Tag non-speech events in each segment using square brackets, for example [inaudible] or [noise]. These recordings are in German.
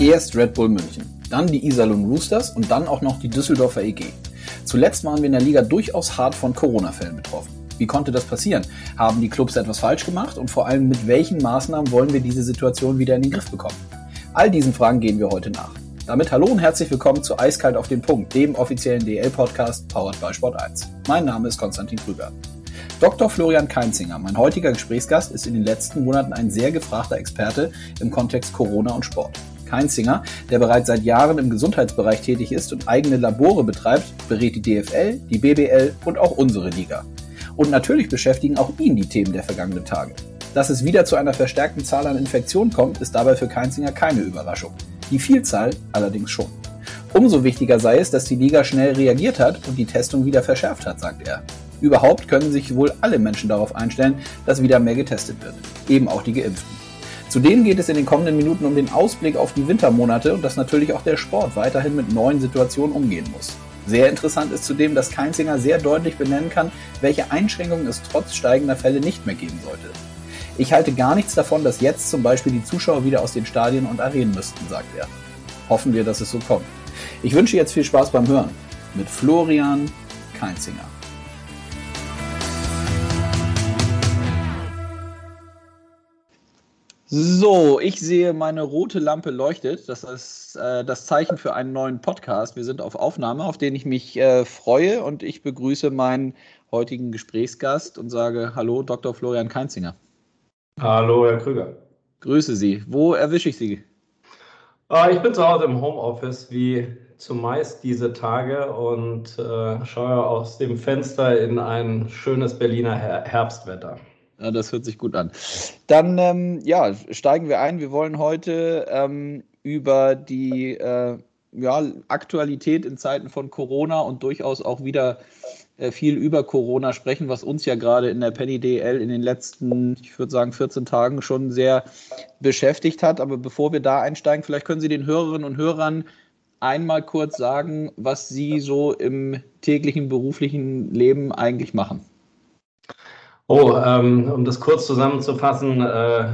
Erst Red Bull München, dann die Iserlohn Roosters und dann auch noch die Düsseldorfer EG. Zuletzt waren wir in der Liga durchaus hart von Corona-Fällen betroffen. Wie konnte das passieren? Haben die Clubs etwas falsch gemacht und vor allem mit welchen Maßnahmen wollen wir diese Situation wieder in den Griff bekommen? All diesen Fragen gehen wir heute nach. Damit hallo und herzlich willkommen zu Eiskalt auf den Punkt, dem offiziellen DL-Podcast powered by Sport 1. Mein Name ist Konstantin Krüger. Dr. Florian Keinzinger, mein heutiger Gesprächsgast, ist in den letzten Monaten ein sehr gefragter Experte im Kontext Corona und Sport. Keinzinger, der bereits seit Jahren im Gesundheitsbereich tätig ist und eigene Labore betreibt, berät die DFL, die BBL und auch unsere Liga. Und natürlich beschäftigen auch ihn die Themen der vergangenen Tage. Dass es wieder zu einer verstärkten Zahl an Infektionen kommt, ist dabei für Keinzinger keine Überraschung. Die Vielzahl allerdings schon. Umso wichtiger sei es, dass die Liga schnell reagiert hat und die Testung wieder verschärft hat, sagt er. Überhaupt können sich wohl alle Menschen darauf einstellen, dass wieder mehr getestet wird. Eben auch die Geimpften. Zudem geht es in den kommenden Minuten um den Ausblick auf die Wintermonate und dass natürlich auch der Sport weiterhin mit neuen Situationen umgehen muss. Sehr interessant ist zudem, dass Keinzinger sehr deutlich benennen kann, welche Einschränkungen es trotz steigender Fälle nicht mehr geben sollte. Ich halte gar nichts davon, dass jetzt zum Beispiel die Zuschauer wieder aus den Stadien und Arenen müssten, sagt er. Hoffen wir, dass es so kommt. Ich wünsche jetzt viel Spaß beim Hören mit Florian Keinzinger. So, ich sehe, meine rote Lampe leuchtet. Das ist äh, das Zeichen für einen neuen Podcast. Wir sind auf Aufnahme, auf den ich mich äh, freue und ich begrüße meinen heutigen Gesprächsgast und sage Hallo, Dr. Florian Keinzinger. Hallo, Herr Krüger. Grüße Sie. Wo erwische ich Sie? Äh, ich bin zu Hause im Homeoffice, wie zumeist diese Tage und äh, schaue aus dem Fenster in ein schönes Berliner Her Herbstwetter. Ja, das hört sich gut an. Dann ähm, ja, steigen wir ein. Wir wollen heute ähm, über die äh, ja, Aktualität in Zeiten von Corona und durchaus auch wieder äh, viel über Corona sprechen, was uns ja gerade in der Penny DL in den letzten, ich würde sagen, 14 Tagen schon sehr beschäftigt hat. Aber bevor wir da einsteigen, vielleicht können Sie den Hörerinnen und Hörern einmal kurz sagen, was Sie so im täglichen beruflichen Leben eigentlich machen. Oh, ähm, um das kurz zusammenzufassen, äh,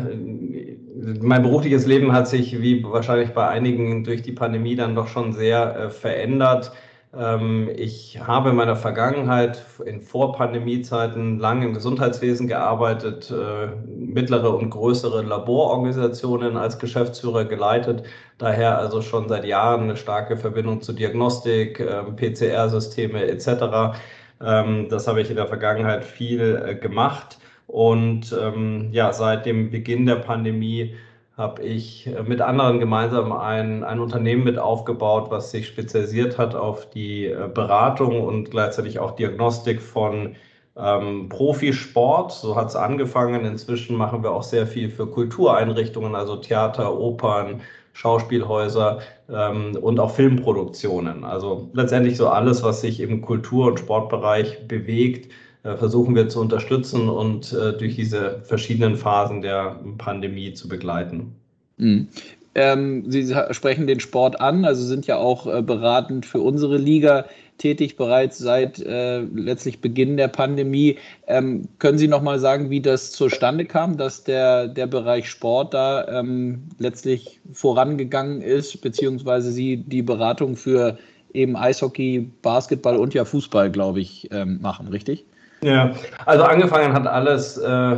mein berufliches Leben hat sich, wie wahrscheinlich bei einigen, durch die Pandemie dann doch schon sehr äh, verändert. Ähm, ich habe in meiner Vergangenheit in Vorpandemiezeiten lange im Gesundheitswesen gearbeitet, äh, mittlere und größere Labororganisationen als Geschäftsführer geleitet, daher also schon seit Jahren eine starke Verbindung zu Diagnostik, äh, PCR-Systeme etc. Ähm, das habe ich in der Vergangenheit viel äh, gemacht. Und ähm, ja, seit dem Beginn der Pandemie habe ich äh, mit anderen gemeinsam ein, ein Unternehmen mit aufgebaut, was sich spezialisiert hat auf die äh, Beratung und gleichzeitig auch Diagnostik von ähm, Profisport. So hat es angefangen. Inzwischen machen wir auch sehr viel für Kultureinrichtungen, also Theater, Opern, Schauspielhäuser ähm, und auch Filmproduktionen. Also letztendlich so alles, was sich im Kultur- und Sportbereich bewegt, äh, versuchen wir zu unterstützen und äh, durch diese verschiedenen Phasen der Pandemie zu begleiten. Ähm, Sie sprechen den Sport an, also sind ja auch äh, beratend für unsere Liga tätig, bereits seit äh, letztlich Beginn der Pandemie. Ähm, können Sie noch mal sagen, wie das zustande kam, dass der, der Bereich Sport da ähm, letztlich vorangegangen ist, beziehungsweise Sie die Beratung für eben Eishockey, Basketball und ja Fußball, glaube ich, ähm, machen, richtig? Ja, also angefangen hat alles äh,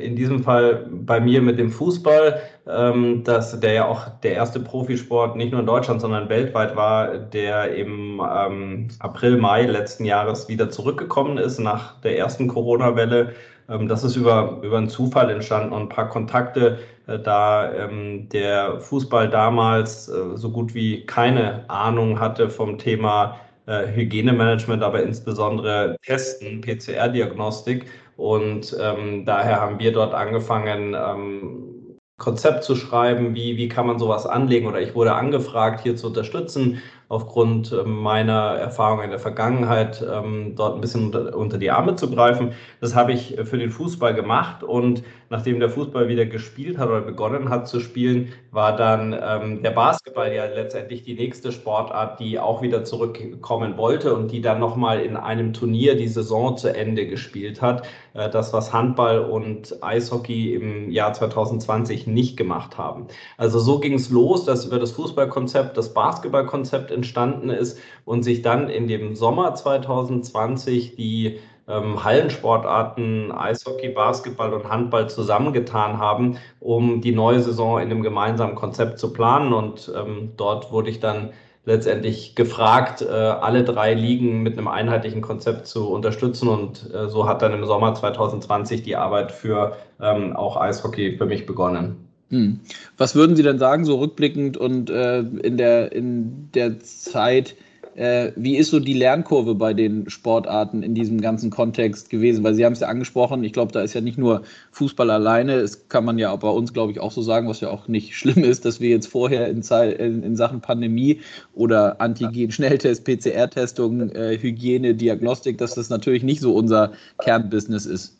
in diesem Fall bei mir mit dem Fußball, ähm, dass der ja auch der erste Profisport nicht nur in Deutschland, sondern weltweit war, der im ähm, April, Mai letzten Jahres wieder zurückgekommen ist nach der ersten Corona-Welle. Ähm, das ist über, über einen Zufall entstanden und ein paar Kontakte, äh, da ähm, der Fußball damals äh, so gut wie keine Ahnung hatte vom Thema äh, Hygienemanagement, aber insbesondere Testen, PCR-Diagnostik. Und ähm, daher haben wir dort angefangen, ähm, Konzept zu schreiben, wie, wie kann man sowas anlegen oder ich wurde angefragt, hier zu unterstützen, aufgrund ähm, meiner Erfahrung in der Vergangenheit, ähm, dort ein bisschen unter, unter, die Arme zu greifen. Das habe ich für den Fußball gemacht und nachdem der Fußball wieder gespielt hat oder begonnen hat zu spielen, war dann ähm, der Basketball ja letztendlich die nächste Sportart, die auch wieder zurückkommen wollte und die dann nochmal in einem Turnier die Saison zu Ende gespielt hat. äh, das, was Handball und Eishockey im Jahr 2020 nicht gemacht haben. Also so ging es los, dass über das Fußballkonzept das Basketballkonzept entstanden ist und sich dann in dem Sommer 2020 die ähm, Hallensportarten Eishockey, Basketball und Handball zusammengetan haben, um die neue Saison in einem gemeinsamen Konzept zu planen. Und ähm, dort wurde ich dann letztendlich gefragt, äh, alle drei Ligen mit einem einheitlichen Konzept zu unterstützen. Und äh, so hat dann im Sommer 2020 die Arbeit für ähm, auch Eishockey für mich begonnen. Hm. Was würden Sie denn sagen, so rückblickend und äh, in, der, in der Zeit, äh, wie ist so die Lernkurve bei den Sportarten in diesem ganzen Kontext gewesen? Weil Sie haben es ja angesprochen, ich glaube, da ist ja nicht nur Fußball alleine, das kann man ja auch bei uns, glaube ich, auch so sagen, was ja auch nicht [laughs] schlimm ist, dass wir jetzt vorher in, in, in Sachen Pandemie oder Antigen-Schnelltest, PCR-Testung, äh, Hygiene, Diagnostik, dass das natürlich nicht so unser Kernbusiness ist.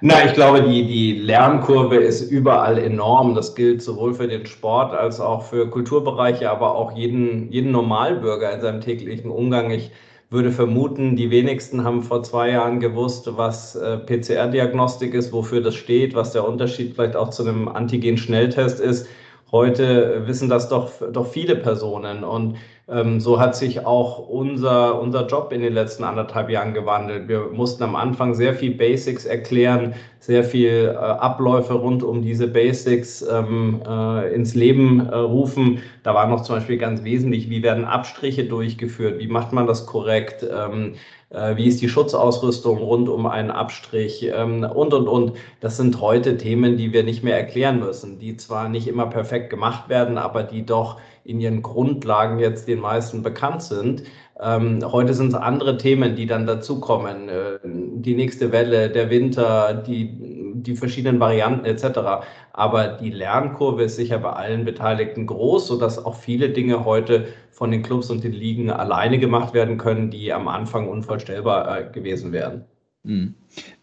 Na, ich glaube, die, die Lernkurve ist überall enorm. Das gilt sowohl für den Sport als auch für Kulturbereiche, aber auch jeden, jeden Normalbürger in seinem täglichen Umgang. Ich würde vermuten, die wenigsten haben vor zwei Jahren gewusst, was äh, PCR-Diagnostik ist, wofür das steht, was der Unterschied vielleicht auch zu einem Antigen-Schnelltest ist. Heute wissen das doch, doch viele Personen. Und ähm, so hat sich auch unser, unser Job in den letzten anderthalb Jahren gewandelt. Wir mussten am Anfang sehr viel Basics erklären, sehr viel äh, Abläufe rund um diese Basics ähm, äh, ins Leben äh, rufen. Da war noch zum Beispiel ganz wesentlich, wie werden Abstriche durchgeführt, wie macht man das korrekt, ähm, äh, wie ist die Schutzausrüstung rund um einen Abstrich ähm, und, und, und. Das sind heute Themen, die wir nicht mehr erklären müssen, die zwar nicht immer perfekt gemacht werden, aber die doch in ihren Grundlagen jetzt den meisten bekannt sind. Ähm, heute sind es andere Themen, die dann dazukommen. Äh, die nächste Welle, der Winter, die, die verschiedenen Varianten etc. Aber die Lernkurve ist sicher bei allen Beteiligten groß, sodass auch viele Dinge heute von den Clubs und den Ligen alleine gemacht werden können, die am Anfang unvorstellbar äh, gewesen wären. Mhm.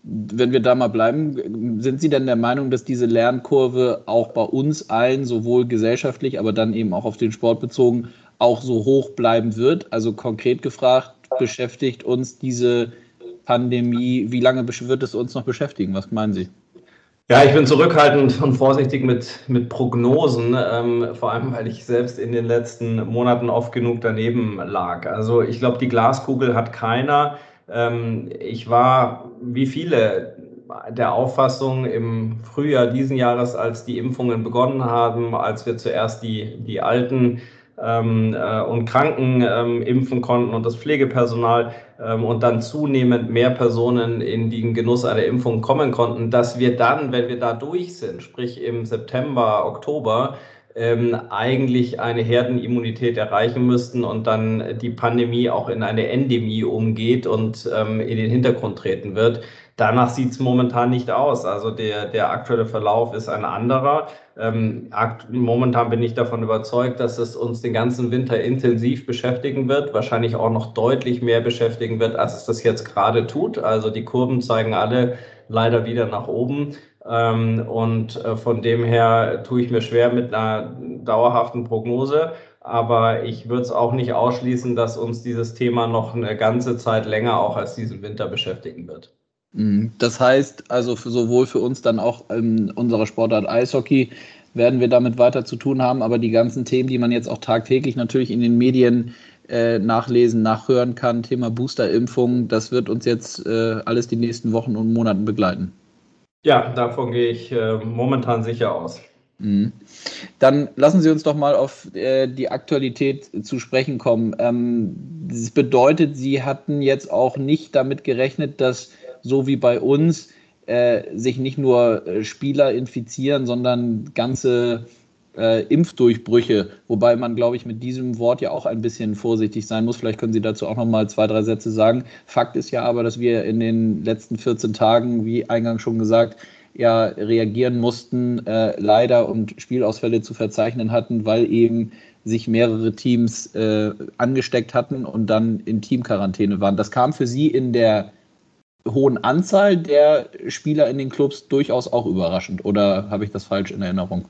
Wenn wir da mal bleiben, sind Sie denn der Meinung, dass diese Lernkurve auch bei uns allen, sowohl gesellschaftlich, aber dann eben auch auf den Sport bezogen, auch so hoch bleiben wird? Also konkret gefragt, beschäftigt uns diese Pandemie, wie lange wird es uns noch beschäftigen? Was meinen Sie? Ja, ich bin zurückhaltend und vorsichtig mit, mit Prognosen, ähm, vor allem weil ich selbst in den letzten Monaten oft genug daneben lag. Also ich glaube, die Glaskugel hat keiner. Ähm, ich war, wie viele, der Auffassung im Frühjahr diesen Jahres, als die Impfungen begonnen haben, als wir zuerst die, die Alten ähm, äh, und Kranken ähm, impfen konnten und das Pflegepersonal ähm, und dann zunehmend mehr Personen in den Genuss einer Impfung kommen konnten, dass wir dann, wenn wir da durch sind, sprich im September, Oktober, ähm, eigentlich eine Herdenimmunität erreichen müssten und dann die Pandemie auch in eine Endemie umgeht und ähm, in den Hintergrund treten wird. Danach sieht es momentan nicht aus. Also der, der aktuelle Verlauf ist ein anderer. Ähm, momentan bin ich davon überzeugt, dass es uns den ganzen Winter intensiv beschäftigen wird, wahrscheinlich auch noch deutlich mehr beschäftigen wird, als es das jetzt gerade tut. Also die Kurven zeigen alle leider wieder nach oben. Ähm, und äh, von dem her tue ich mir schwer mit einer dauerhaften Prognose. Aber ich würde es auch nicht ausschließen, dass uns dieses Thema noch eine ganze Zeit länger auch als diesen Winter beschäftigen wird. Mhm. Das heißt also für, sowohl für uns dann auch in unserer Sportart Eishockey werden wir damit weiter zu tun haben, aber die ganzen Themen, die man jetzt auch tagtäglich natürlich in den Medien äh, nachlesen, nachhören kann, Thema Boosterimpfung, das wird uns jetzt äh, alles die nächsten Wochen und Monaten begleiten. Ja, davon gehe ich äh, momentan sicher aus. Mhm. Dann lassen Sie uns doch mal auf äh, die Aktualität zu sprechen kommen. Ähm, das bedeutet, Sie hatten jetzt auch nicht damit gerechnet, dass so wie bei uns äh, sich nicht nur äh, Spieler infizieren, sondern ganze äh, Impfdurchbrüche, wobei man, glaube ich, mit diesem Wort ja auch ein bisschen vorsichtig sein muss. Vielleicht können Sie dazu auch noch mal zwei, drei Sätze sagen. Fakt ist ja aber, dass wir in den letzten 14 Tagen, wie eingangs schon gesagt, ja reagieren mussten, äh, leider und Spielausfälle zu verzeichnen hatten, weil eben sich mehrere Teams äh, angesteckt hatten und dann in Teamquarantäne waren. Das kam für Sie in der hohen Anzahl der Spieler in den Clubs durchaus auch überraschend. Oder habe ich das falsch in Erinnerung?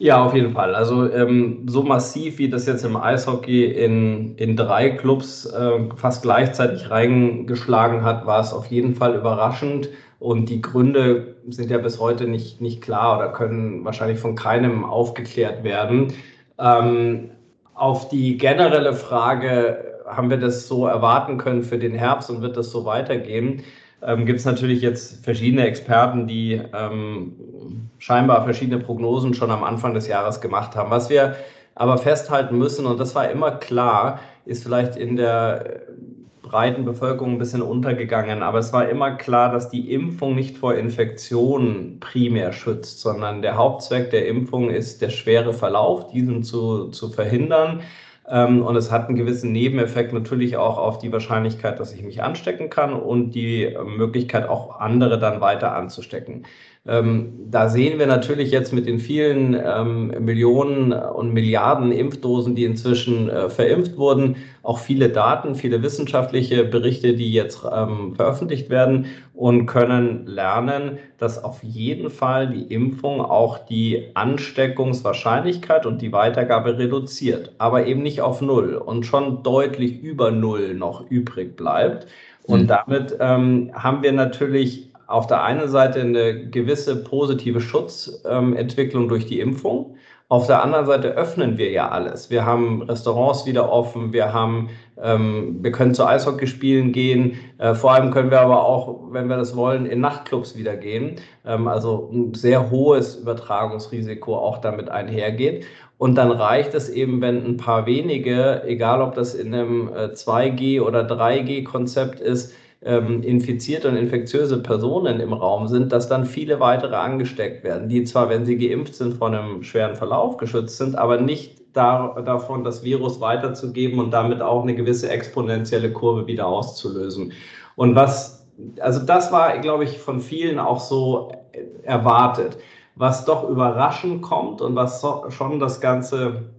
Ja, auf jeden Fall. Also ähm, so massiv, wie das jetzt im Eishockey in, in drei Clubs äh, fast gleichzeitig reingeschlagen hat, war es auf jeden Fall überraschend. Und die Gründe sind ja bis heute nicht, nicht klar oder können wahrscheinlich von keinem aufgeklärt werden. Ähm, auf die generelle Frage, haben wir das so erwarten können für den Herbst und wird das so weitergehen? Ähm, Gibt es natürlich jetzt verschiedene Experten, die ähm, scheinbar verschiedene Prognosen schon am Anfang des Jahres gemacht haben. Was wir aber festhalten müssen, und das war immer klar, ist vielleicht in der breiten Bevölkerung ein bisschen untergegangen, aber es war immer klar, dass die Impfung nicht vor Infektionen primär schützt, sondern der Hauptzweck der Impfung ist der schwere Verlauf, diesen zu, zu verhindern. Ähm, und es hat einen gewissen Nebeneffekt natürlich auch auf die Wahrscheinlichkeit, dass ich mich anstecken kann und die Möglichkeit, auch andere dann weiter anzustecken. Ähm, da sehen wir natürlich jetzt mit den vielen ähm, Millionen und Milliarden Impfdosen, die inzwischen äh, verimpft wurden, auch viele Daten, viele wissenschaftliche Berichte, die jetzt veröffentlicht werden und können lernen, dass auf jeden Fall die Impfung auch die Ansteckungswahrscheinlichkeit und die Weitergabe reduziert, aber eben nicht auf Null und schon deutlich über Null noch übrig bleibt. Und mhm. damit ähm, haben wir natürlich auf der einen Seite eine gewisse positive Schutzentwicklung ähm, durch die Impfung. Auf der anderen Seite öffnen wir ja alles. Wir haben Restaurants wieder offen, wir haben, wir können zu Eishockey spielen gehen. Äh, vor allem können wir aber auch, wenn wir das wollen, in Nachtclubs wieder gehen. Ähm, also ein sehr hohes Übertragungsrisiko auch damit einhergeht. Und dann reicht es eben, wenn ein paar wenige, egal ob das in einem 2G äh, oder 3G-Konzept ist, ähm, infizierte und infektiöse Personen im Raum sind, dass dann viele weitere angesteckt werden, die zwar, wenn sie geimpft sind, vor einem schweren Verlauf geschützt sind, aber nicht da, davon, das Virus weiterzugeben und damit auch eine gewisse exponentielle Kurve wieder auszulösen. Und was, also das war, glaube ich, von vielen auch so erwartet. Was doch überraschend kommt und was schon das ganze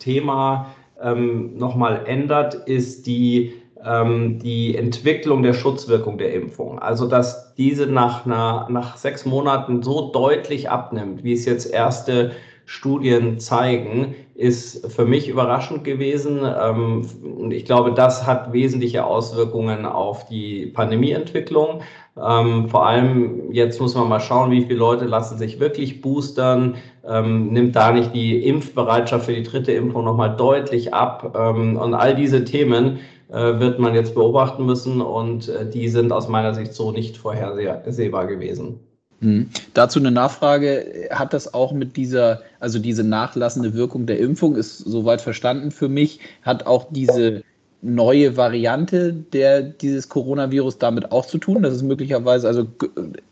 Thema ähm, nochmal ändert, ist die ähm, die Entwicklung der Schutzwirkung der Impfung. Also dass diese nach, einer, nach sechs Monaten so deutlich abnimmt, wie es jetzt erste Studien zeigen, ist für mich überraschend gewesen. Ähm, und ich glaube, das hat wesentliche Auswirkungen auf die Pandemieentwicklung. Ähm, vor allem jetzt muss man mal schauen, wie viele Leute lassen sich wirklich boostern. nimmt da nicht die Impfbereitschaft für die dritte Impfung nochmal deutlich ab? und all diese Themen äh, wird man jetzt beobachten müssen und äh, die sind aus meiner Sicht so nicht vorhersehbar gewesen. Mhm. Dazu eine Nachfrage. Hat das auch mit dieser, also diese nachlassende Wirkung der Impfung, ist soweit verstanden für mich, hat auch diese neue Variante der, dieses Coronavirus damit auch zu tun? Das ist möglicherweise, also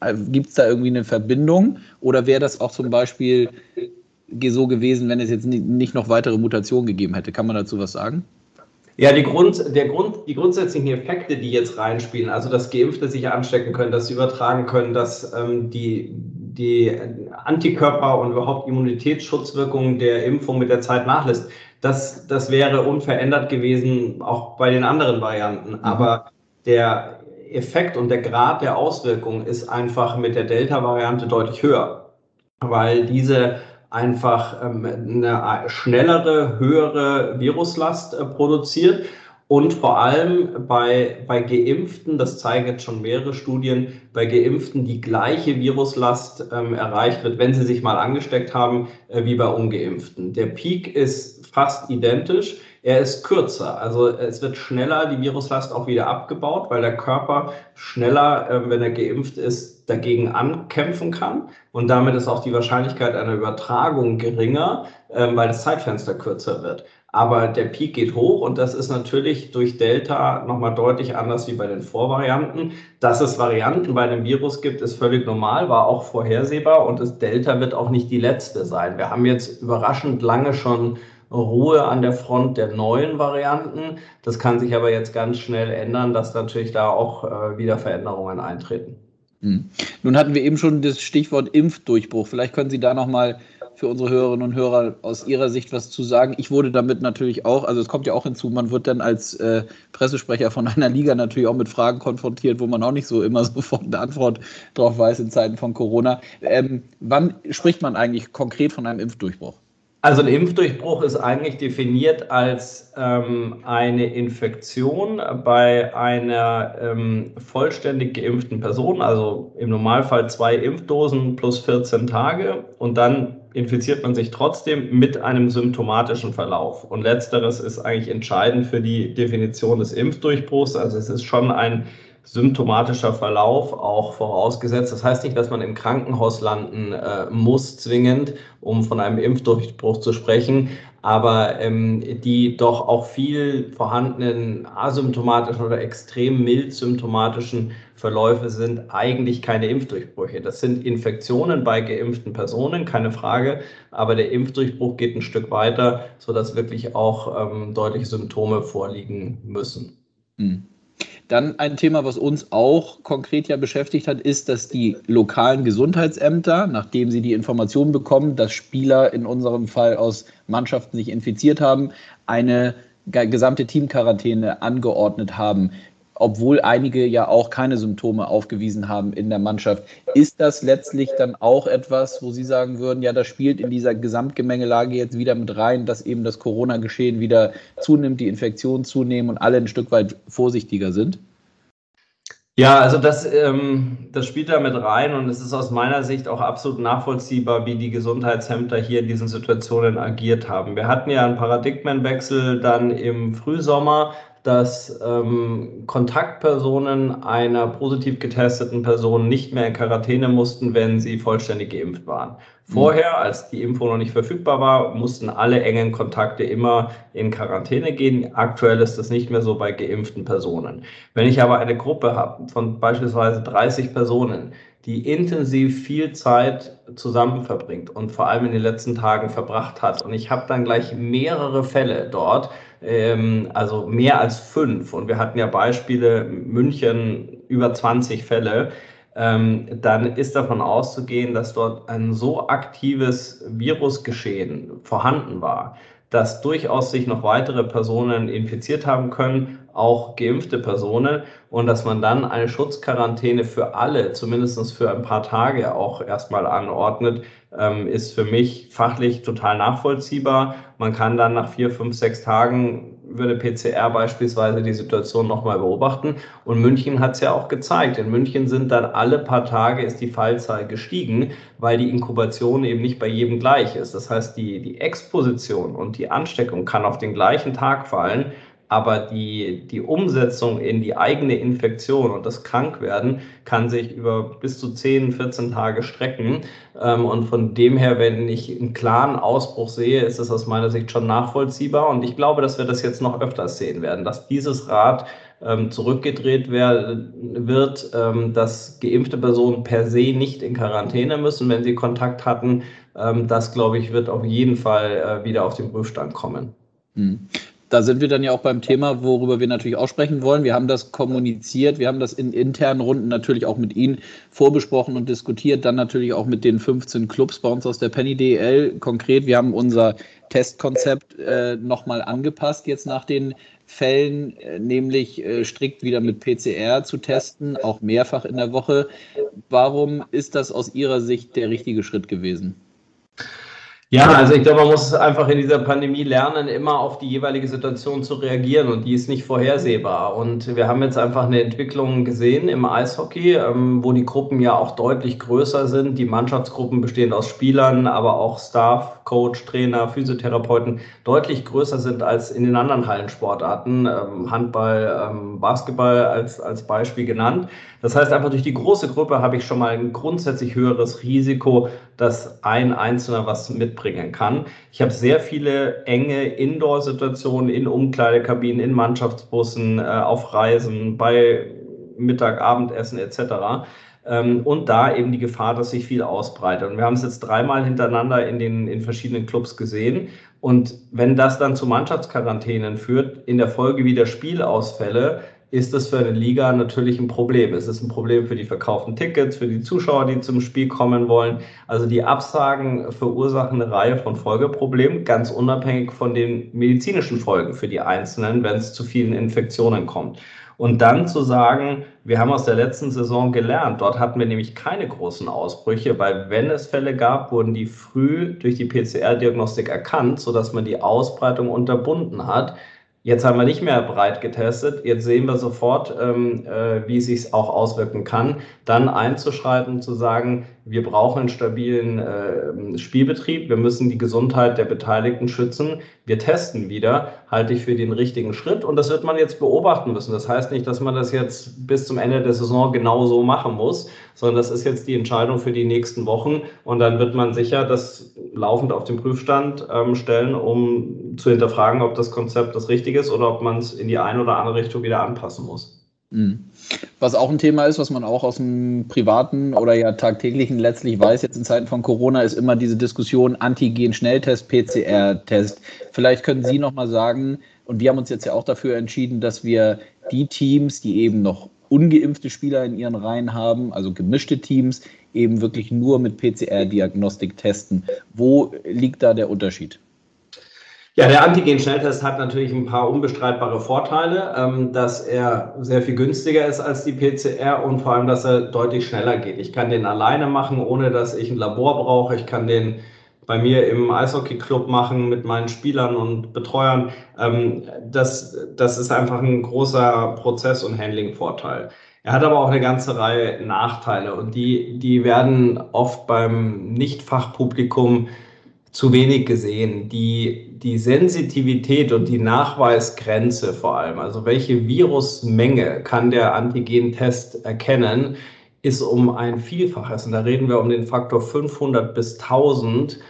äh, gibt es da irgendwie eine Verbindung oder wäre das auch zum Beispiel so gewesen, wenn es jetzt nicht noch weitere Mutationen gegeben hätte? Kann man dazu was sagen? Ja, die, Grund, der Grund, die grundsätzlichen Effekte, die jetzt reinspielen, also dass Geimpfte sich anstecken können, dass sie übertragen können, dass ähm, die, die Antikörper und überhaupt Immunitätsschutzwirkung der Impfung mit der Zeit nachlässt, das, das wäre unverändert gewesen, auch bei den anderen Varianten. Mhm. Aber der Effekt und der Grad der Auswirkung ist einfach mit der Delta-Variante deutlich höher, weil diese einfach ähm, eine schnellere, höhere Viruslast äh, produziert. Und vor allem bei, bei Geimpften, das zeigen jetzt schon mehrere Studien, bei Geimpften die gleiche Viruslast ähm, erreicht wird, wenn sie sich mal angesteckt haben, äh, wie bei Ungeimpften. Der Peak ist fast identisch. Er ist kürzer, also es wird schneller die Viruslast auch wieder abgebaut, weil der Körper schneller, äh, wenn er geimpft ist, dagegen ankämpfen kann. Und damit ist auch die Wahrscheinlichkeit einer Übertragung geringer, äh, weil das Zeitfenster kürzer wird. Aber der Peak geht hoch und das ist natürlich durch Delta nochmal deutlich anders wie bei den Vorvarianten. Dass es Varianten bei dem Virus gibt, ist völlig normal, war auch vorhersehbar und das Delta wird auch nicht die letzte sein. Wir haben jetzt überraschend lange schon Ruhe an der Front der neuen Varianten. Das kann sich aber jetzt ganz schnell ändern, dass natürlich da auch äh, wieder Veränderungen eintreten. Hm. Nun hatten wir eben schon das Stichwort Impfdurchbruch. Vielleicht können Sie da noch mal für unsere Hörerinnen und Hörer aus Ihrer Sicht was zu sagen? Ich wurde damit natürlich auch, also es kommt ja auch hinzu, man wird dann als äh, Pressesprecher von einer Liga natürlich auch mit Fragen konfrontiert, wo man auch nicht so immer [laughs] sofort eine Antwort drauf weiß in Zeiten von Corona. Ähm, wann spricht man eigentlich konkret von einem Impfdurchbruch? Also ein Impfdurchbruch ist eigentlich definiert als ähm, eine Infektion bei einer ähm, vollständig geimpften Person, also im Normalfall zwei Impfdosen plus 14 Tage und dann infiziert man sich trotzdem mit einem symptomatischen Verlauf. Und letzteres ist eigentlich entscheidend für die Definition des Impfdurchbruchs. Also es ist schon ein symptomatischer Verlauf auch vorausgesetzt. Das heißt nicht, dass man im Krankenhaus landen äh, muss, zwingend, um von einem Impfdurchbruch zu sprechen, aber ähm, die doch auch viel vorhandenen asymptomatischen oder extrem mild symptomatischen Verläufe sind eigentlich keine Impfdurchbrüche. Das sind Infektionen bei geimpften Personen, keine Frage, aber der Impfdurchbruch geht ein Stück weiter, sodass wirklich auch ähm, deutliche Symptome vorliegen müssen. Mhm. Dann ein Thema, was uns auch konkret ja beschäftigt hat, ist, dass die lokalen Gesundheitsämter, nachdem sie die Information bekommen, dass Spieler in unserem Fall aus Mannschaften sich infiziert haben, eine gesamte Teamquarantäne angeordnet haben obwohl einige ja auch keine Symptome aufgewiesen haben in der Mannschaft. Ist das letztlich dann auch etwas, wo Sie sagen würden, ja, das spielt in dieser Gesamtgemengelage jetzt wieder mit rein, dass eben das Corona-Geschehen wieder zunimmt, die Infektionen zunehmen und alle ein Stück weit vorsichtiger sind? Ja, also das, ähm, das spielt da mit rein und es ist aus meiner Sicht auch absolut nachvollziehbar, wie die Gesundheitsämter hier in diesen Situationen agiert haben. Wir hatten ja einen Paradigmenwechsel dann im Frühsommer dass ähm, Kontaktpersonen einer positiv getesteten Person nicht mehr in Quarantäne mussten, wenn sie vollständig geimpft waren. Vorher, als die Impfung noch nicht verfügbar war, mussten alle engen Kontakte immer in Quarantäne gehen. Aktuell ist das nicht mehr so bei geimpften Personen. Wenn ich aber eine Gruppe habe von beispielsweise 30 Personen, die intensiv viel Zeit zusammen verbringt und vor allem in den letzten Tagen verbracht hat. Und ich habe dann gleich mehrere Fälle dort, ähm, also mehr als fünf. Und wir hatten ja Beispiele, München über 20 Fälle. Ähm, dann ist davon auszugehen, dass dort ein so aktives Virusgeschehen vorhanden war, dass durchaus sich noch weitere Personen infiziert haben können, auch geimpfte Personen, und dass man dann eine Schutzquarantäne für alle, zumindest für ein paar Tage auch erstmal anordnet, ähm, ist für mich fachlich total nachvollziehbar. Man kann dann nach vier, fünf, sechs Tagen würde PCR beispielsweise die Situation nochmal beobachten. Und München hat es ja auch gezeigt. In München sind dann alle paar Tage ist die Fallzahl gestiegen, weil die Inkubation eben nicht bei jedem gleich ist. Das heißt, die, die Exposition und die Ansteckung kann auf den gleichen Tag fallen aber die, die Umsetzung in die eigene Infektion und das Krankwerden kann sich über bis zu 10, 14 Tage strecken. Ähm, und von dem her, wenn ich einen klaren Ausbruch sehe, ist es aus meiner Sicht schon nachvollziehbar. Und ich glaube, dass wir das jetzt noch öfters sehen werden, dass dieses Rad ähm, zurückgedreht wird, ähm, dass geimpfte Personen per se nicht in Quarantäne müssen, wenn sie Kontakt hatten. das, glaube ich, wird auf jeden Fall äh, wieder auf den Prüfstand kommen. Da sind wir dann ja auch beim Thema, worüber wir natürlich auch sprechen wollen. Wir haben das kommuniziert, wir haben das in internen Runden natürlich auch mit Ihnen vorbesprochen und diskutiert, dann natürlich auch mit den 15 Clubs bei uns aus der Penny DL. Konkret, wir haben unser Testkonzept äh, nochmal angepasst jetzt nach den Fällen, äh, nämlich äh, strikt wieder mit PCR zu testen, auch mehrfach in der Woche. Warum ist das aus Ihrer Sicht der richtige Schritt gewesen? Ja, also ich glaube, man muss einfach in dieser Pandemie lernen, immer auf die jeweilige Situation zu reagieren und die ist nicht vorhersehbar. Und wir haben jetzt einfach eine Entwicklung gesehen im Eishockey, ähm, wo die Gruppen ja auch deutlich größer sind. Die Mannschaftsgruppen bestehend aus Spielern, aber auch Staff, Coach, Trainer, Physiotherapeuten deutlich größer sind als in den anderen Hallensportarten. Ähm, Handball, ähm, Basketball als, als Beispiel genannt. Das heißt, einfach durch die große Gruppe habe ich schon mal ein grundsätzlich höheres Risiko, dass ein Einzelner was mitbringen kann. Ich habe sehr viele enge Indoor-Situationen in Umkleidekabinen, in Mannschaftsbussen, äh, auf Reisen, bei Mittag, Abendessen etc. Ähm, und da eben die Gefahr, dass sich viel ausbreitet. Und wir haben es jetzt dreimal hintereinander in den in verschiedenen Clubs gesehen. Und wenn das dann zu Mannschaftsquarantänen führt, in der Folge wieder Spielausfälle, ist das für eine Liga natürlich ein Problem. Es ist ein Problem für die verkauften Tickets, für die Zuschauer, die zum Spiel kommen wollen. Also die Absagen verursachen eine Reihe von Folgeproblemen, ganz unabhängig von den medizinischen Folgen für die Einzelnen, wenn es zu vielen Infektionen kommt. Und dann zu sagen, wir haben aus der letzten Saison gelernt, dort hatten wir nämlich keine großen Ausbrüche, weil wenn es Fälle gab, wurden die früh durch die PCR-Diagnostik erkannt, sodass man die Ausbreitung unterbunden hat. Jetzt haben wir nicht mehr breit getestet. Jetzt sehen wir sofort, ähm, äh, wie es sich auch auswirken kann. Dann einzuschreiten, zu sagen, wir brauchen einen stabilen äh, Spielbetrieb, wir müssen die Gesundheit der Beteiligten schützen. Wir testen wieder, halte ich für den richtigen Schritt und das wird man jetzt beobachten müssen. Das heißt nicht, dass man das jetzt bis zum Ende der Saison genau so machen muss, sondern das ist jetzt die Entscheidung für die nächsten Wochen und dann wird man sicher das laufend auf den Prüfstand ähm, stellen, um zu hinterfragen, ob das Konzept das richtige ist oder ob man es in die eine oder andere Richtung wieder anpassen muss. Mhm. Was auch ein Thema ist, was man auch aus dem privaten oder ja tagtäglichen letztlich weiß, jetzt in Zeiten von Corona, ist immer diese Diskussion Antigen-Schnelltest, PCR-Test. Vielleicht können Sie noch mal sagen, und wir haben uns jetzt ja auch dafür entschieden, dass wir die Teams, die eben noch ungeimpfte Spieler in ihren Reihen haben, also gemischte Teams, eben wirklich nur mit PCR-Diagnostik testen. Wo liegt da der Unterschied? Ja, der Antigen-Schnelltest hat natürlich ein paar unbestreitbare Vorteile, ähm, dass er sehr viel günstiger ist als die PCR und vor allem, dass er deutlich schneller geht. Ich kann den alleine machen, ohne dass ich ein Labor brauche. Ich kann den bei mir im Eishockey-Club machen mit meinen Spielern und Betreuern. Ähm, das, das ist einfach ein großer Prozess- und Handling-Vorteil. Er hat aber auch eine ganze Reihe Nachteile und die, die werden oft beim Nicht-Fachpublikum zu wenig gesehen. Die, die Sensitivität und die Nachweisgrenze vor allem, also welche Virusmenge kann der Antigentest erkennen, ist um ein Vielfaches. Und da reden wir um den Faktor 500 bis 1000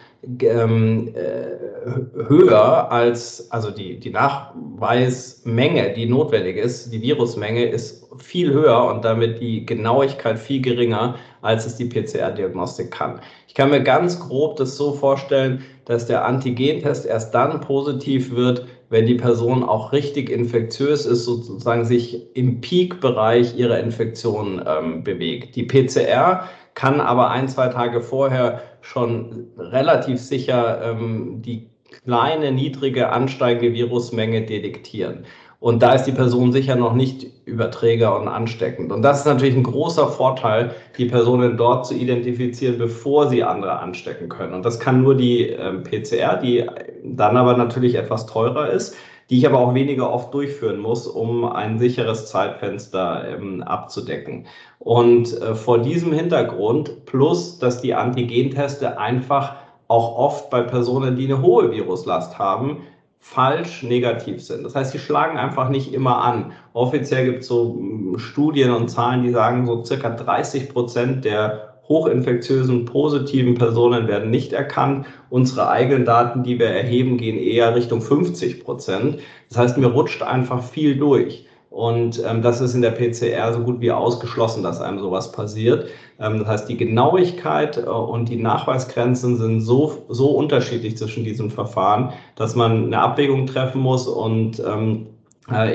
ähm, äh, höher als, also die, die Nachweismenge, die notwendig ist, die Virusmenge ist viel höher und damit die Genauigkeit viel geringer, als es die PCR-Diagnostik kann. Ich kann mir ganz grob das so vorstellen, dass der Antigentest erst dann positiv wird, wenn die Person auch richtig infektiös ist, sozusagen sich im Peak-Bereich ihrer Infektion ähm, bewegt. Die PCR kann aber ein, zwei Tage vorher schon relativ sicher ähm, die kleine, niedrige, ansteigende Virusmenge detektieren. Und da ist die Person sicher noch nicht Überträger und ansteckend. Und das ist natürlich ein großer Vorteil, die Personen dort zu identifizieren, bevor sie andere anstecken können. Und das kann nur die ähm, PCR, die dann aber natürlich etwas teurer ist, die ich aber auch weniger oft durchführen muss, um ein sicheres Zeitfenster ähm, abzudecken. Und äh, vor diesem Hintergrund, plus dass die Antigenteste einfach auch oft bei Personen, die eine hohe Viruslast haben, falsch negativ sind. Das heißt, sie schlagen einfach nicht immer an. Offiziell gibt es so hm, Studien und Zahlen, die sagen, so circa 30 Prozent der hochinfektiösen positiven Personen werden nicht erkannt. Unsere eigenen Daten, die wir erheben, gehen eher Richtung 50 Prozent. Das heißt, mir rutscht einfach viel durch. Und ähm, das ist in der PCR so gut wie ausgeschlossen, dass einem sowas passiert. Ähm, das heißt, die Genauigkeit äh, und die Nachweisgrenzen sind so, so unterschiedlich zwischen diesen Verfahren, dass man eine Abwägung treffen muss und ähm, äh,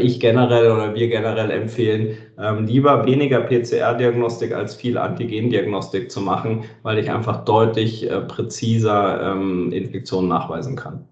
ich generell oder wir generell empfehlen, ähm, lieber weniger PCR-Diagnostik als viel Antigen-Diagnostik zu machen, weil ich einfach deutlich äh, präziser ähm, Infektionen nachweisen kann.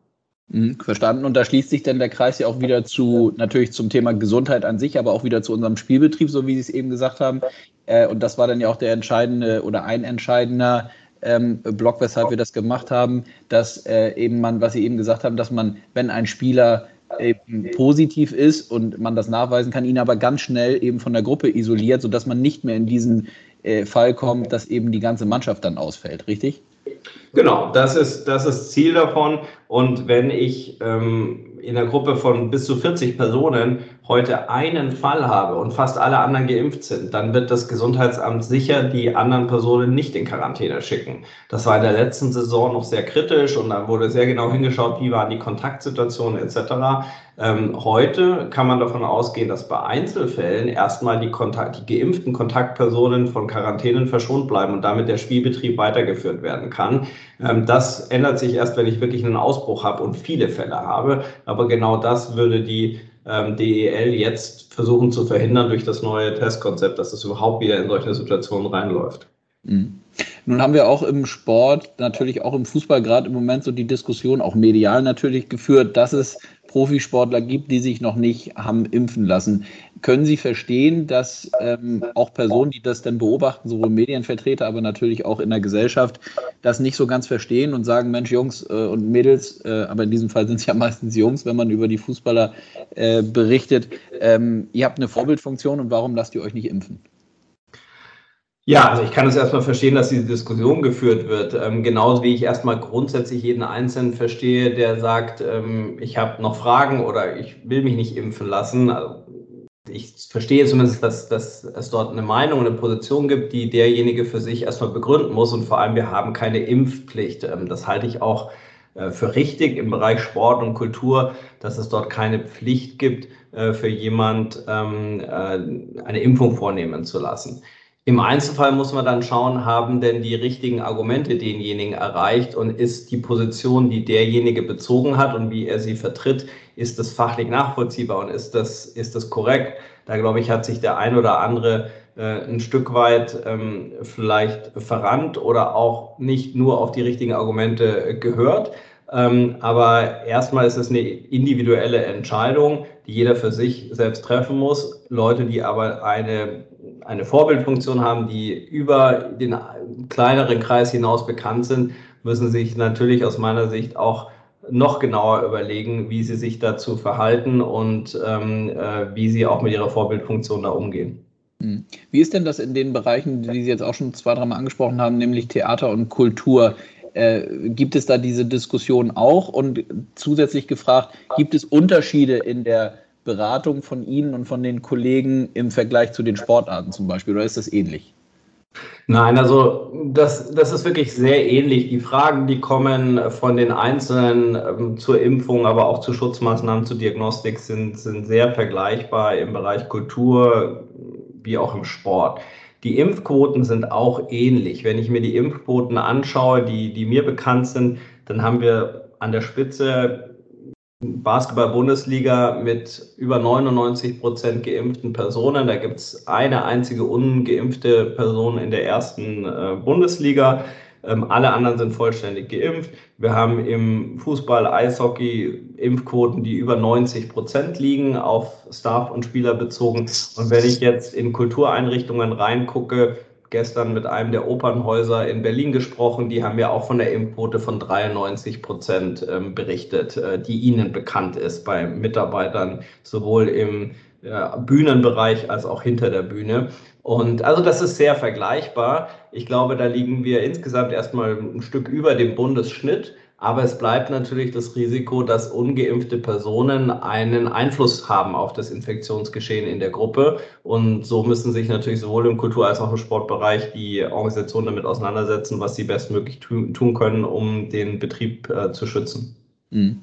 Mhm, verstanden. Und da schließt sich dann der Kreis ja auch wieder zu, natürlich zum Thema Gesundheit an sich, aber auch wieder zu unserem Spielbetrieb, so wie Sie es eben gesagt haben. Äh, und das war dann ja auch der entscheidende oder ein entscheidender ähm, Block, weshalb wir das gemacht haben, dass äh, eben man, was Sie eben gesagt haben, dass man, wenn ein Spieler eben positiv ist und man das nachweisen kann, ihn aber ganz schnell eben von der Gruppe isoliert, sodass man nicht mehr in diesen äh, Fall kommt, dass eben die ganze Mannschaft dann ausfällt, richtig? Genau, das ist das ist Ziel davon. Und wenn ich ähm, in einer Gruppe von bis zu 40 Personen heute einen Fall habe und fast alle anderen geimpft sind, dann wird das Gesundheitsamt sicher die anderen Personen nicht in Quarantäne schicken. Das war in der letzten Saison noch sehr kritisch und da wurde sehr genau hingeschaut, wie waren die Kontaktsituationen etc. Ähm, heute kann man davon ausgehen, dass bei Einzelfällen erstmal die, Kontakt, die geimpften Kontaktpersonen von Quarantänen verschont bleiben und damit der Spielbetrieb weitergeführt werden kann. Ähm, das ändert sich erst, wenn ich wirklich einen Ausbruch habe und viele Fälle habe. Aber genau das würde die ähm, DEL jetzt versuchen zu verhindern durch das neue Testkonzept, dass es überhaupt wieder in solche Situationen reinläuft. Mhm. Nun haben wir auch im Sport, natürlich auch im Fußball gerade im Moment so die Diskussion, auch medial natürlich geführt, dass es Profisportler gibt, die sich noch nicht haben impfen lassen. Können Sie verstehen, dass ähm, auch Personen, die das dann beobachten, sowohl Medienvertreter, aber natürlich auch in der Gesellschaft, das nicht so ganz verstehen und sagen, Mensch, Jungs äh, und Mädels, äh, aber in diesem Fall sind es ja meistens Jungs, wenn man über die Fußballer äh, berichtet, ähm, ihr habt eine Vorbildfunktion und warum lasst ihr euch nicht impfen? Ja, also ich kann es erstmal verstehen, dass diese Diskussion geführt wird. Ähm, genauso wie ich erstmal grundsätzlich jeden Einzelnen verstehe, der sagt, ähm, ich habe noch Fragen oder ich will mich nicht impfen lassen. Also ich verstehe zumindest, dass, dass es dort eine Meinung, eine Position gibt, die derjenige für sich erstmal begründen muss. Und vor allem, wir haben keine Impfpflicht. Ähm, das halte ich auch äh, für richtig im Bereich Sport und Kultur, dass es dort keine Pflicht gibt, äh, für jemand ähm, äh, eine Impfung vornehmen zu lassen. Im Einzelfall muss man dann schauen, haben denn die richtigen Argumente denjenigen erreicht und ist die Position, die derjenige bezogen hat und wie er sie vertritt, ist das fachlich nachvollziehbar und ist das, ist das korrekt? Da glaube ich, hat sich der ein oder andere äh, ein Stück weit ähm, vielleicht verrannt oder auch nicht nur auf die richtigen Argumente gehört. Ähm, aber erstmal ist es eine individuelle Entscheidung, die jeder für sich selbst treffen muss. Leute, die aber eine eine Vorbildfunktion haben, die über den kleineren Kreis hinaus bekannt sind, müssen sich natürlich aus meiner Sicht auch noch genauer überlegen, wie sie sich dazu verhalten und ähm, äh, wie sie auch mit ihrer Vorbildfunktion da umgehen. Hm. Wie ist denn das in den Bereichen, die Sie jetzt auch schon zwei, dreimal angesprochen haben, nämlich Theater und Kultur? Äh, gibt es da diese Diskussion auch? Und zusätzlich gefragt, gibt es Unterschiede in der Beratung von Ihnen und von den Kollegen im Vergleich zu den Sportarten zum Beispiel? Oder ist das ähnlich? Nein, also das, das ist wirklich sehr ähnlich. Die Fragen, die kommen von den Einzelnen ähm, zur Impfung, aber auch zu Schutzmaßnahmen, zur Diagnostik, sind, sind sehr vergleichbar im Bereich Kultur wie auch im Sport. Die Impfquoten sind auch ähnlich. Wenn ich mir die Impfquoten anschaue, die, die mir bekannt sind, dann haben wir an der Spitze Basketball-Bundesliga mit über 99 Prozent geimpften Personen. Da gibt es eine einzige ungeimpfte Person in der ersten äh, Bundesliga. Ähm, alle anderen sind vollständig geimpft. Wir haben im Fußball, Eishockey Impfquoten, die über 90 Prozent liegen, auf Staff und Spieler bezogen. Und wenn ich jetzt in Kultureinrichtungen reingucke, gestern mit einem der Opernhäuser in Berlin gesprochen. Die haben ja auch von der Impfquote von 93 Prozent ähm, berichtet, äh, die ihnen bekannt ist bei Mitarbeitern, sowohl im Bühnenbereich als auch hinter der Bühne. Und also das ist sehr vergleichbar. Ich glaube, da liegen wir insgesamt erstmal ein Stück über dem Bundesschnitt. Aber es bleibt natürlich das Risiko, dass ungeimpfte Personen einen Einfluss haben auf das Infektionsgeschehen in der Gruppe. Und so müssen sich natürlich sowohl im Kultur- als auch im Sportbereich die Organisationen damit auseinandersetzen, was sie bestmöglich tun können, um den Betrieb äh, zu schützen. Mhm.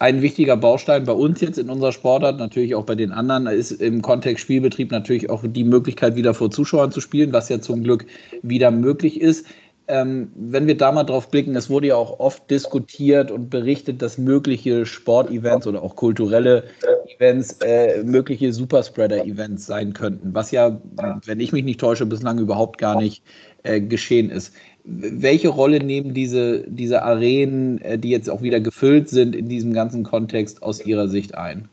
Ein wichtiger Baustein bei uns jetzt in unserer Sportart, natürlich auch bei den anderen, ist im Kontext Spielbetrieb natürlich auch die Möglichkeit, wieder vor Zuschauern zu spielen, was ja zum Glück wieder möglich ist ähm, wenn wir da mal drauf blicken, es wurde ja auch oft diskutiert und berichtet, dass mögliche Sportevents oder auch kulturelle Events äh, mögliche Superspreader-Events sein könnten, was ja, wenn ich mich nicht täusche, bislang überhaupt gar nicht äh, geschehen ist. Welche Rolle nehmen diese, diese Arenen, äh, die jetzt auch wieder gefüllt sind, in diesem ganzen Kontext aus Ihrer Sicht ein?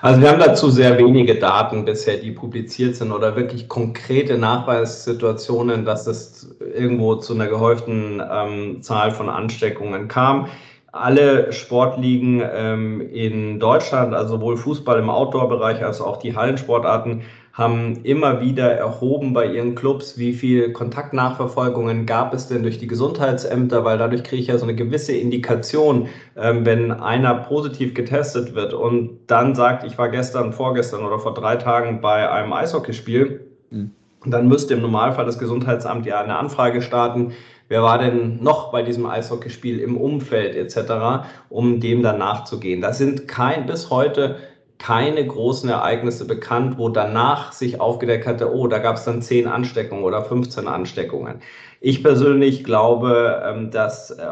Also wir haben dazu sehr wenige Daten bisher, die publiziert sind oder wirklich konkrete Nachweissituationen, dass es irgendwo zu einer gehäuften ähm, Zahl von Ansteckungen kam. Alle Sportligen ähm, in Deutschland, also sowohl Fußball im Outdoor-Bereich als auch die Hallensportarten, haben immer wieder erhoben bei ihren Clubs, wie viel Kontaktnachverfolgungen gab es denn durch die Gesundheitsämter, weil dadurch kriege ich ja so eine gewisse Indikation, ähm, wenn einer positiv getestet wird und dann sagt, ich war gestern, vorgestern oder vor drei Tagen bei einem Eishockeyspiel, mhm. dann müsste im Normalfall das Gesundheitsamt ja eine Anfrage starten, wer war denn noch bei diesem Eishockeyspiel im Umfeld etc., um dem dann nachzugehen. Das sind kein bis heute keine großen Ereignisse bekannt, wo danach sich aufgedeckt hatte, oh, da gab es dann 10 Ansteckungen oder 15 Ansteckungen. Ich persönlich glaube, ähm, dass äh,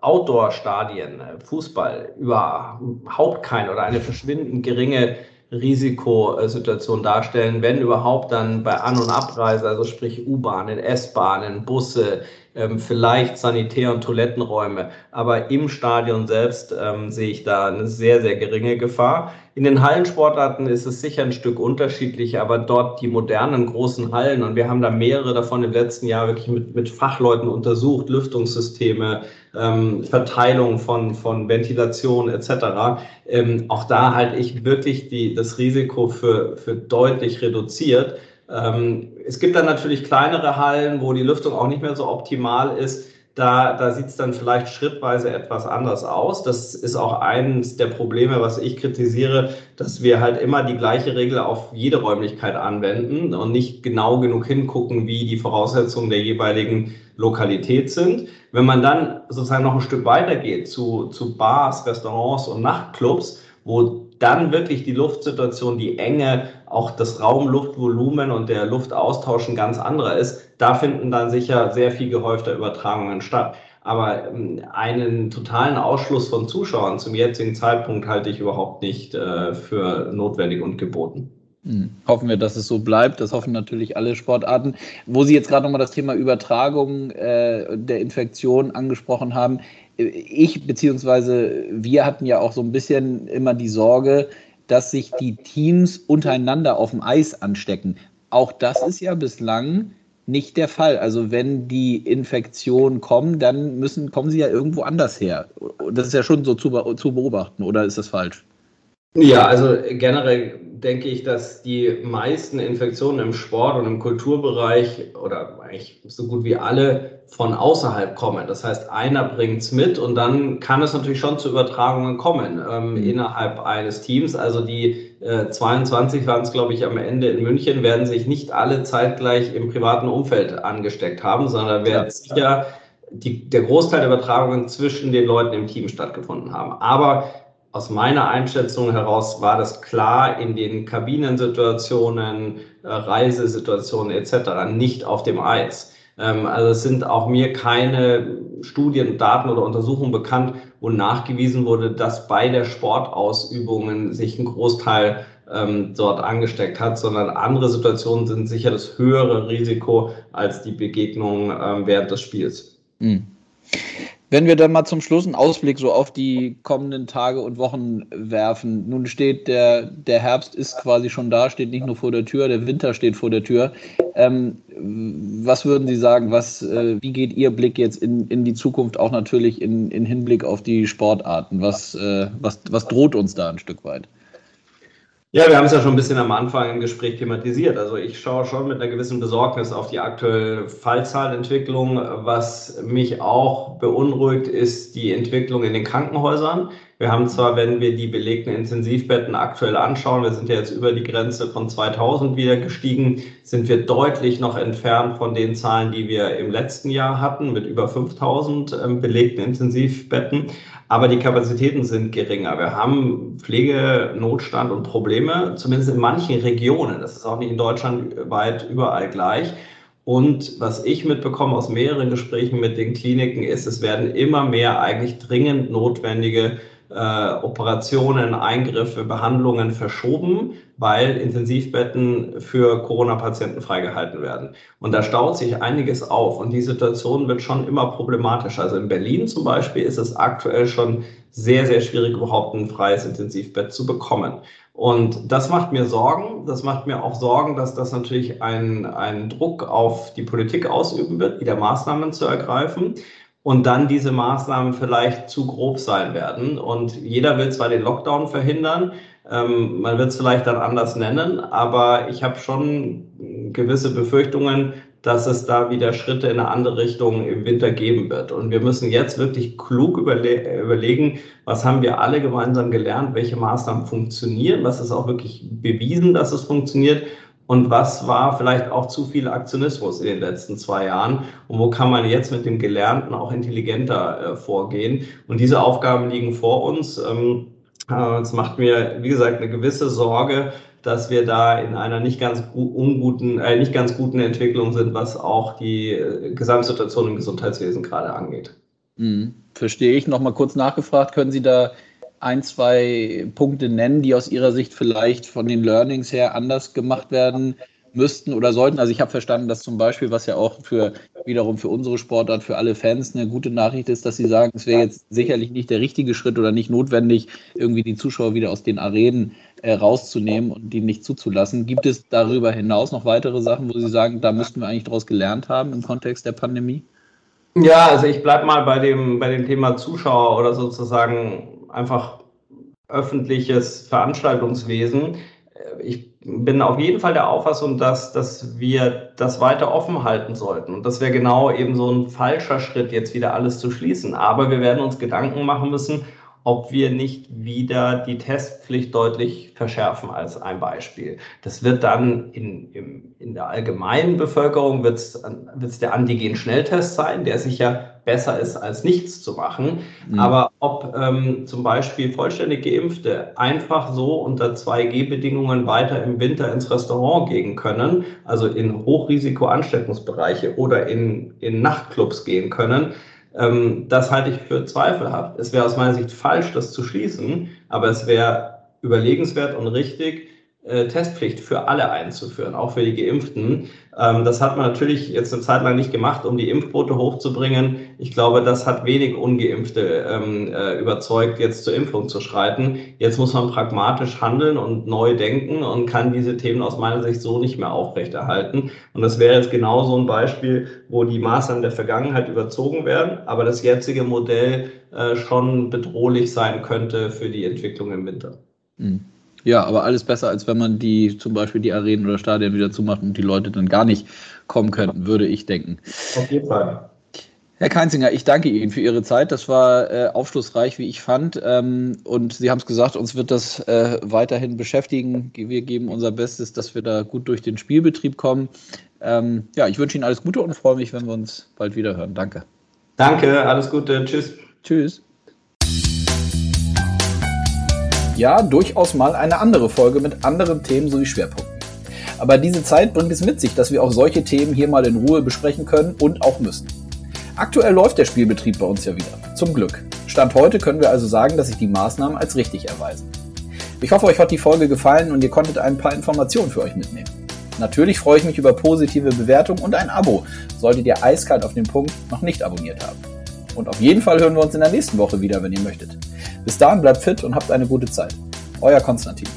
Outdoor-Stadien, Fußball, überhaupt keine oder eine verschwindend geringe Risikosituation darstellen, wenn überhaupt dann bei An- und Abreise, also sprich U-Bahnen, S-Bahnen, Busse, vielleicht Sanitär- und Toilettenräume. Aber im Stadion selbst ähm, sehe ich da eine sehr, sehr geringe Gefahr. In den Hallensportarten ist es sicher ein Stück unterschiedlich, aber dort die modernen großen Hallen, und wir haben da mehrere davon im letzten Jahr wirklich mit, mit Fachleuten untersucht, Lüftungssysteme, ähm, Verteilung von, von Ventilation etc. Ähm, auch da halte ich wirklich die, das Risiko für, für deutlich reduziert. Ähm, es gibt dann natürlich kleinere Hallen, wo die Lüftung auch nicht mehr so optimal ist. Da, da sieht es dann vielleicht schrittweise etwas anders aus. Das ist auch eines der Probleme, was ich kritisiere, dass wir halt immer die gleiche Regel auf jede Räumlichkeit anwenden und nicht genau genug hingucken, wie die Voraussetzungen der jeweiligen Lokalität sind. Wenn man dann sozusagen noch ein Stück weiter geht zu, zu Bars, Restaurants und Nachtclubs, wo dann wirklich die Luftsituation, die Enge, auch das Raumluftvolumen und der Luftaustausch ein ganz anderer ist, da finden dann sicher sehr viel gehäufter Übertragungen statt. Aber ähm, einen totalen Ausschluss von Zuschauern zum jetzigen Zeitpunkt halte ich überhaupt nicht äh, für notwendig und geboten. Hm. Hoffen wir, dass es so bleibt. Das hoffen natürlich alle Sportarten. Wo Sie jetzt gerade nochmal das Thema Übertragung äh, der Infektion angesprochen haben. Ich beziehungsweise wir hatten ja auch so ein bisschen immer die Sorge, dass sich die Teams untereinander auf dem Eis anstecken. Auch das ist ja bislang nicht der Fall. Also wenn die Infektionen kommen, dann müssen, kommen sie ja irgendwo anders her. Das ist ja schon so zu, zu beobachten, oder ist das falsch? Ja, also generell denke ich, dass die meisten Infektionen im Sport und im Kulturbereich oder eigentlich so gut wie alle von außerhalb kommen. Das heißt, einer bringt es mit und dann kann es natürlich schon zu Übertragungen kommen ähm, mhm. innerhalb eines Teams. Also die äh, 22 waren es, glaube ich, am Ende in München, werden sich nicht alle zeitgleich im privaten Umfeld angesteckt haben, sondern werden ja. sicher die, der Großteil der Übertragungen zwischen den Leuten im Team stattgefunden haben. Aber aus meiner Einschätzung heraus war das klar in den Kabinensituationen, äh, Reisesituationen etc. nicht auf dem Eis. Ähm, also es sind auch mir keine Studien, Daten oder Untersuchungen bekannt, wo nachgewiesen wurde, dass bei der Sportausübungen sich ein Großteil ähm, dort angesteckt hat, sondern andere Situationen sind sicher das höhere Risiko als die Begegnung ähm, während des Spiels. Mhm. Wenn wir dann mal zum Schluss einen Ausblick so auf die kommenden Tage und Wochen werfen. Nun steht der, der Herbst ist quasi schon da, steht nicht nur vor der Tür, der Winter steht vor der Tür. Ähm, was würden Sie sagen, was, äh, wie geht Ihr Blick jetzt in, in die Zukunft, auch natürlich in, in Hinblick auf die Sportarten? Was, äh, was, was droht uns da ein Stück weit? Ja, wir haben es ja schon ein bisschen am Anfang im Gespräch thematisiert. Also ich schaue schon mit einer gewissen Besorgnis auf die aktuelle Fallzahlentwicklung. Was mich auch beunruhigt, ist die Entwicklung in den Krankenhäusern. Wir haben zwar, wenn wir die belegten Intensivbetten aktuell anschauen, wir sind ja jetzt über die Grenze von 2000 wieder gestiegen, sind wir deutlich noch entfernt von den Zahlen, die wir im letzten Jahr hatten, mit über 5000 ähm, belegten Intensivbetten aber die Kapazitäten sind geringer. Wir haben Pflegenotstand und Probleme, zumindest in manchen Regionen. Das ist auch nicht in Deutschland weit überall gleich. Und was ich mitbekomme aus mehreren Gesprächen mit den Kliniken ist, es werden immer mehr eigentlich dringend notwendige äh, Operationen, Eingriffe, Behandlungen verschoben, weil Intensivbetten für Corona-Patienten freigehalten werden. Und da staut sich einiges auf und die Situation wird schon immer problematischer. Also in Berlin zum Beispiel ist es aktuell schon sehr, sehr schwierig, überhaupt ein freies Intensivbett zu bekommen. Und das macht mir Sorgen. Das macht mir auch Sorgen, dass das natürlich einen, einen Druck auf die Politik ausüben wird, wieder Maßnahmen zu ergreifen und dann diese Maßnahmen vielleicht zu grob sein werden. Und jeder will zwar den Lockdown verhindern, ähm, man wird es vielleicht dann anders nennen, aber ich habe schon gewisse Befürchtungen, dass es da wieder Schritte in eine andere Richtung im Winter geben wird. Und wir müssen jetzt wirklich klug überle überlegen, was haben wir alle gemeinsam gelernt, welche Maßnahmen funktionieren, was ist auch wirklich bewiesen, dass es funktioniert und was war vielleicht auch zu viel Aktionismus in den letzten zwei Jahren und wo kann man jetzt mit dem Gelernten auch intelligenter äh, vorgehen. Und diese Aufgaben liegen vor uns. Ähm, äh, es macht mir, wie gesagt, eine gewisse Sorge, dass wir da in einer nicht ganz unguten, äh, nicht ganz guten Entwicklung sind, was auch die äh, Gesamtsituation im Gesundheitswesen gerade angeht. Mhm. Verstehe ich. Nochmal kurz nachgefragt, können Sie da ein, zwei Punkte nennen, die aus Ihrer Sicht vielleicht von den Learnings her anders gemacht werden müssten oder sollten? Also ich habe verstanden, dass zum Beispiel, was ja auch für wiederum für unsere Sportart, für alle Fans eine gute Nachricht ist, dass sie sagen, es wäre jetzt sicherlich nicht der richtige Schritt oder nicht notwendig, irgendwie die Zuschauer wieder aus den Arenen äh, rauszunehmen und die nicht zuzulassen. Gibt es darüber hinaus noch weitere Sachen, wo Sie sagen, da müssten wir eigentlich daraus gelernt haben im Kontext der Pandemie? Ja, also ich bleibe mal bei dem, bei dem Thema Zuschauer oder sozusagen einfach öffentliches Veranstaltungswesen. Ich bin auf jeden Fall der Auffassung, dass, dass wir das weiter offen halten sollten. Und das wäre genau eben so ein falscher Schritt, jetzt wieder alles zu schließen. Aber wir werden uns Gedanken machen müssen, ob wir nicht wieder die Testpflicht deutlich verschärfen als ein Beispiel. Das wird dann in, in, in der allgemeinen Bevölkerung wird's, wird's der Antigen-Schnelltest sein, der sicher besser ist, als nichts zu machen. Mhm. Aber ob ähm, zum Beispiel vollständig Geimpfte einfach so unter 2G-Bedingungen weiter im Winter ins Restaurant gehen können, also in Hochrisiko-Ansteckungsbereiche oder in, in Nachtclubs gehen können, ähm, das halte ich für zweifelhaft. Es wäre aus meiner Sicht falsch, das zu schließen, aber es wäre überlegenswert und richtig, Testpflicht für alle einzuführen, auch für die Geimpften. Ähm, das hat man natürlich jetzt eine Zeit lang nicht gemacht, um die Impfquote hochzubringen. Ich glaube, das hat wenig Ungeimpfte ähm, äh, überzeugt, jetzt zur Impfung zu schreiten. Jetzt muss man pragmatisch handeln und neu denken und kann diese Themen aus meiner Sicht so nicht mehr aufrechterhalten. Und das wäre jetzt genau so ein Beispiel, wo die Maßnahmen der Vergangenheit überzogen werden, aber das jetzige Modell äh, schon bedrohlich sein könnte für die Entwicklung im Winter. Mhm. Ja, aber alles besser, als wenn man die zum Beispiel die Arenen oder Stadien wieder zumacht und die Leute dann gar nicht kommen könnten, würde ich denken. Auf jeden Fall. Herr Keinzinger, ich danke Ihnen für Ihre Zeit. Das war äh, aufschlussreich, wie ich fand. Ähm, und Sie haben es gesagt, uns wird das äh, weiterhin beschäftigen. Wir geben unser Bestes, dass wir da gut durch den Spielbetrieb kommen. Ähm, ja, ich wünsche Ihnen alles Gute und freue mich, wenn wir uns bald wieder hören. Danke. Danke, alles Gute. Tschüss. Tschüss ja, durchaus mal eine andere Folge mit anderen Themen sowie Schwerpunkten. Aber diese Zeit bringt es mit sich, dass wir auch solche Themen hier mal in Ruhe besprechen können und auch müssen. Aktuell läuft der Spielbetrieb bei uns ja wieder. Zum Glück. Stand heute können wir also sagen, dass sich die Maßnahmen als richtig erweisen. Ich hoffe, euch hat die Folge gefallen und ihr konntet ein paar Informationen für euch mitnehmen. Natürlich freue ich mich über positive Bewertungen und ein Abo, solltet ihr eiskalt auf den Punkt noch nicht abonniert haben. Und auf jeden Fall hören wir uns in der nächsten Woche wieder, wenn ihr möchtet. Bis dahin bleibt fit und habt eine gute Zeit. Euer Konstantin.